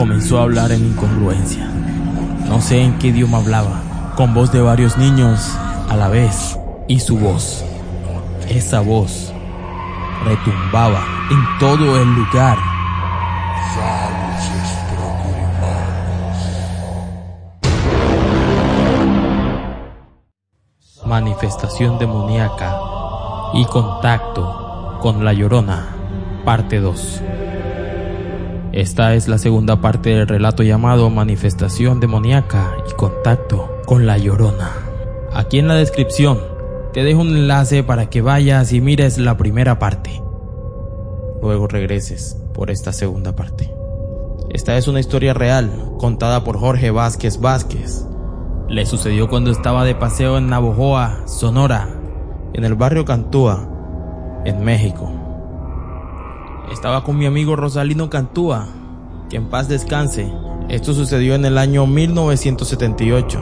comenzó a hablar en incongruencia. No sé en qué idioma hablaba, con voz de varios niños a la vez, y su voz, esa voz, retumbaba en todo el lugar. Manifestación demoníaca y contacto con la llorona, parte 2. Esta es la segunda parte del relato llamado Manifestación demoníaca y contacto con la llorona. Aquí en la descripción te dejo un enlace para que vayas y mires la primera parte. Luego regreses por esta segunda parte. Esta es una historia real contada por Jorge Vázquez Vázquez. Le sucedió cuando estaba de paseo en Navojoa, Sonora, en el barrio Cantúa, en México. Estaba con mi amigo Rosalino Cantúa, que en paz descanse. Esto sucedió en el año 1978.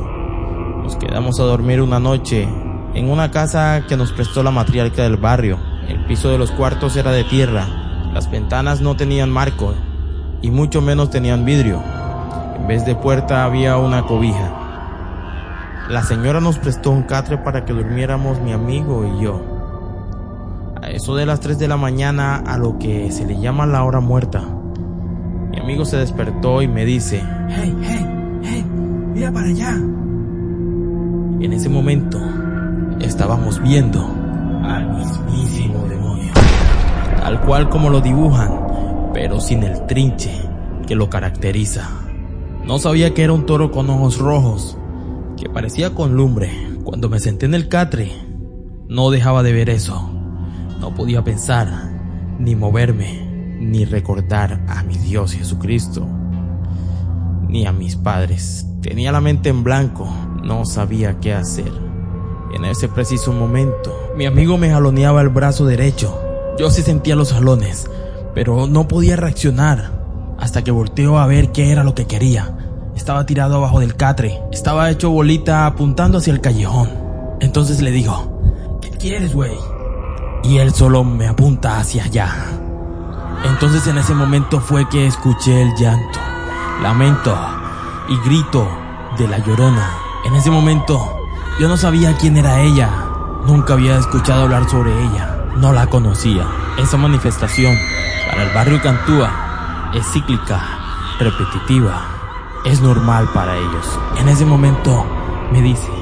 Nos quedamos a dormir una noche en una casa que nos prestó la matriarca del barrio. El piso de los cuartos era de tierra, las ventanas no tenían marco y mucho menos tenían vidrio. En vez de puerta había una cobija. La señora nos prestó un catre para que durmiéramos mi amigo y yo. Eso de las 3 de la mañana, a lo que se le llama la hora muerta, mi amigo se despertó y me dice, ¡Hey, hey, hey! ¡Mira para allá! En ese momento, estábamos viendo al mismísimo demonio, tal cual como lo dibujan, pero sin el trinche que lo caracteriza. No sabía que era un toro con ojos rojos, que parecía con lumbre. Cuando me senté en el catre, no dejaba de ver eso. No podía pensar, ni moverme, ni recordar a mi Dios Jesucristo, ni a mis padres. Tenía la mente en blanco, no sabía qué hacer. En ese preciso momento, mi amigo me jaloneaba el brazo derecho. Yo sí sentía los jalones, pero no podía reaccionar hasta que volteó a ver qué era lo que quería. Estaba tirado abajo del catre, estaba hecho bolita apuntando hacia el callejón. Entonces le digo, ¿Qué quieres, güey? Y él solo me apunta hacia allá. Entonces en ese momento fue que escuché el llanto, lamento y grito de la llorona. En ese momento yo no sabía quién era ella, nunca había escuchado hablar sobre ella, no la conocía. Esa manifestación para el barrio Cantúa es cíclica, repetitiva, es normal para ellos. En ese momento me dice,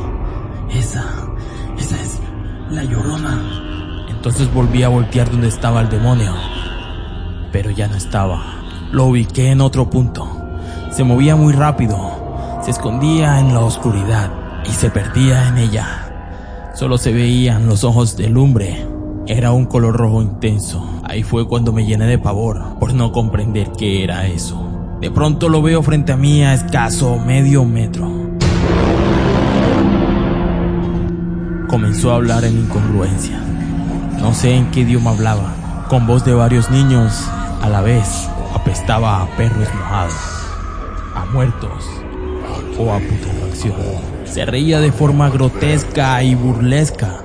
Esa, esa es la llorona. Entonces volví a voltear donde estaba el demonio. Pero ya no estaba. Lo ubiqué en otro punto. Se movía muy rápido. Se escondía en la oscuridad y se perdía en ella. Solo se veían los ojos de lumbre. Era un color rojo intenso. Ahí fue cuando me llené de pavor por no comprender qué era eso. De pronto lo veo frente a mí a escaso medio metro. Comenzó a hablar en incongruencia. No sé en qué idioma hablaba. Con voz de varios niños a la vez apestaba a perros mojados, a muertos o a putrefacción. Se reía de forma grotesca y burlesca.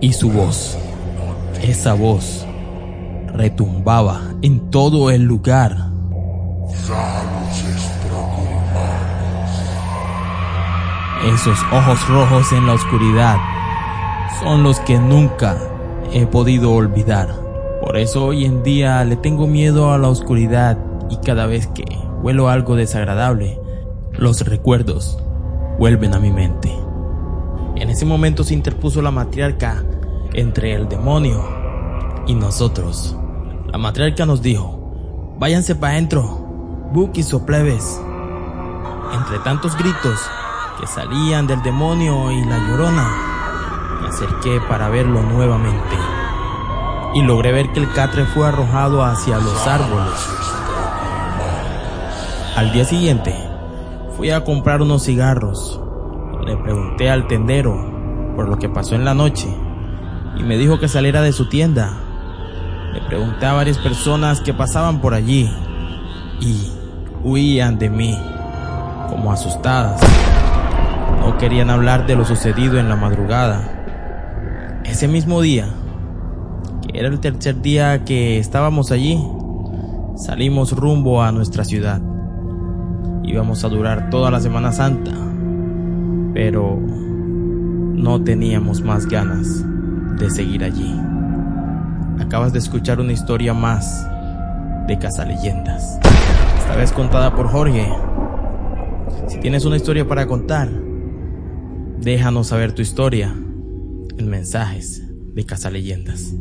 Y su voz, esa voz, retumbaba en todo el lugar. Esos ojos rojos en la oscuridad son los que nunca he podido olvidar. Por eso hoy en día le tengo miedo a la oscuridad y cada vez que huelo algo desagradable, los recuerdos vuelven a mi mente. En ese momento se interpuso la matriarca entre el demonio y nosotros. La matriarca nos dijo, váyanse para adentro, buquis o plebes. Entre tantos gritos que salían del demonio y la llorona, acerqué para verlo nuevamente y logré ver que el catre fue arrojado hacia los árboles. Al día siguiente, fui a comprar unos cigarros. Le pregunté al tendero por lo que pasó en la noche y me dijo que saliera de su tienda. Le pregunté a varias personas que pasaban por allí y huían de mí, como asustadas. No querían hablar de lo sucedido en la madrugada. Ese mismo día, que era el tercer día que estábamos allí, salimos rumbo a nuestra ciudad. Íbamos a durar toda la Semana Santa, pero no teníamos más ganas de seguir allí. Acabas de escuchar una historia más de Casa Leyendas, esta vez contada por Jorge. Si tienes una historia para contar, déjanos saber tu historia en mensajes de Casa Leyendas.